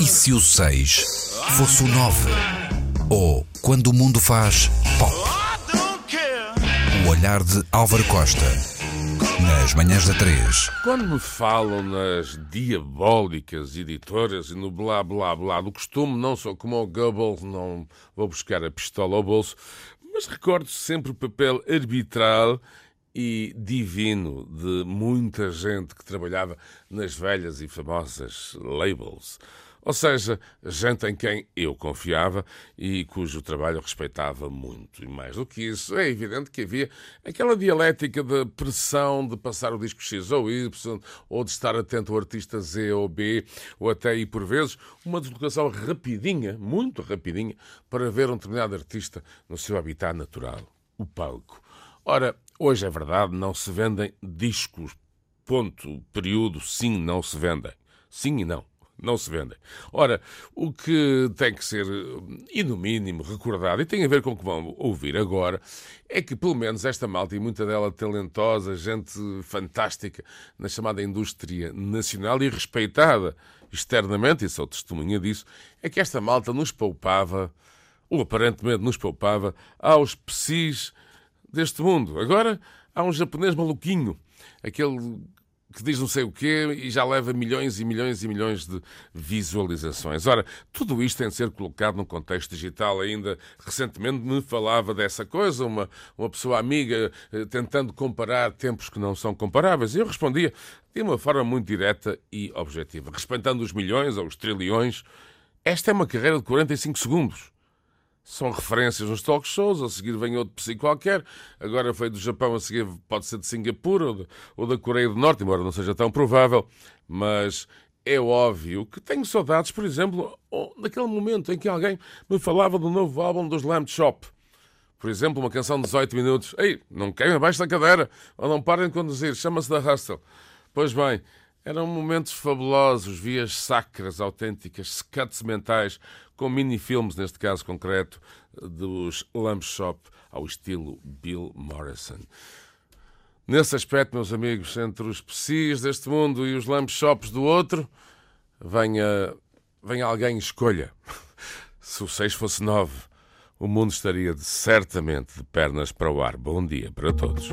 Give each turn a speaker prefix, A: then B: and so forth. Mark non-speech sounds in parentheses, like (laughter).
A: E se o 6 fosse o 9? Ou quando o mundo faz pop? O olhar de Álvaro Costa. Nas manhãs da 3.
B: Quando me falam nas diabólicas editoras e no blá blá blá do costume, não sou como o Goebbels, não vou buscar a pistola ao bolso, mas recordo sempre o papel arbitral e divino de muita gente que trabalhava nas velhas e famosas labels. Ou seja, gente em quem eu confiava e cujo trabalho respeitava muito. E mais do que isso, é evidente que havia aquela dialética de pressão de passar o disco X ou Y, ou de estar atento ao artista Z ou B, ou até e por vezes uma deslocação rapidinha, muito rapidinha, para ver um determinado artista no seu habitat natural, o palco. Ora, hoje é verdade, não se vendem discos. Ponto, período, sim, não se vendem. Sim e não não se vendem. Ora, o que tem que ser, e no mínimo, recordado, e tem a ver com o que vão ouvir agora, é que pelo menos esta malta, e muita dela talentosa, gente fantástica na chamada indústria nacional e respeitada externamente, e sou testemunha disso, é que esta malta nos poupava, ou aparentemente nos poupava, aos psis deste mundo. Agora há um japonês maluquinho, aquele que diz não sei o quê e já leva milhões e milhões e milhões de visualizações. Ora, tudo isto tem de ser colocado num contexto digital. Ainda recentemente me falava dessa coisa, uma, uma pessoa amiga eh, tentando comparar tempos que não são comparáveis. E eu respondia de uma forma muito direta e objetiva, respeitando os milhões ou os trilhões. Esta é uma carreira de 45 segundos são referências nos talk shows, a seguir vem outro psi qualquer, agora foi do Japão, a seguir pode ser de Singapura ou, de, ou da Coreia do Norte, embora não seja tão provável, mas é óbvio que tenho saudades, por exemplo, daquele momento em que alguém me falava do novo álbum dos Lamb Shop. Por exemplo, uma canção de 18 minutos. Ei, não queimem abaixo da cadeira, ou não parem de conduzir, chama-se da Hustle. Pois bem, eram momentos fabulosos, vias sacras, autênticas, scuts mentais, com mini-filmes, neste caso concreto, dos Lamb Shop ao estilo Bill Morrison. Nesse aspecto, meus amigos, entre os PCs deste mundo e os Lamb Shops do outro, venha, venha alguém escolha. (laughs) Se o 6 fosse 9, o mundo estaria certamente de pernas para o ar. Bom dia para todos.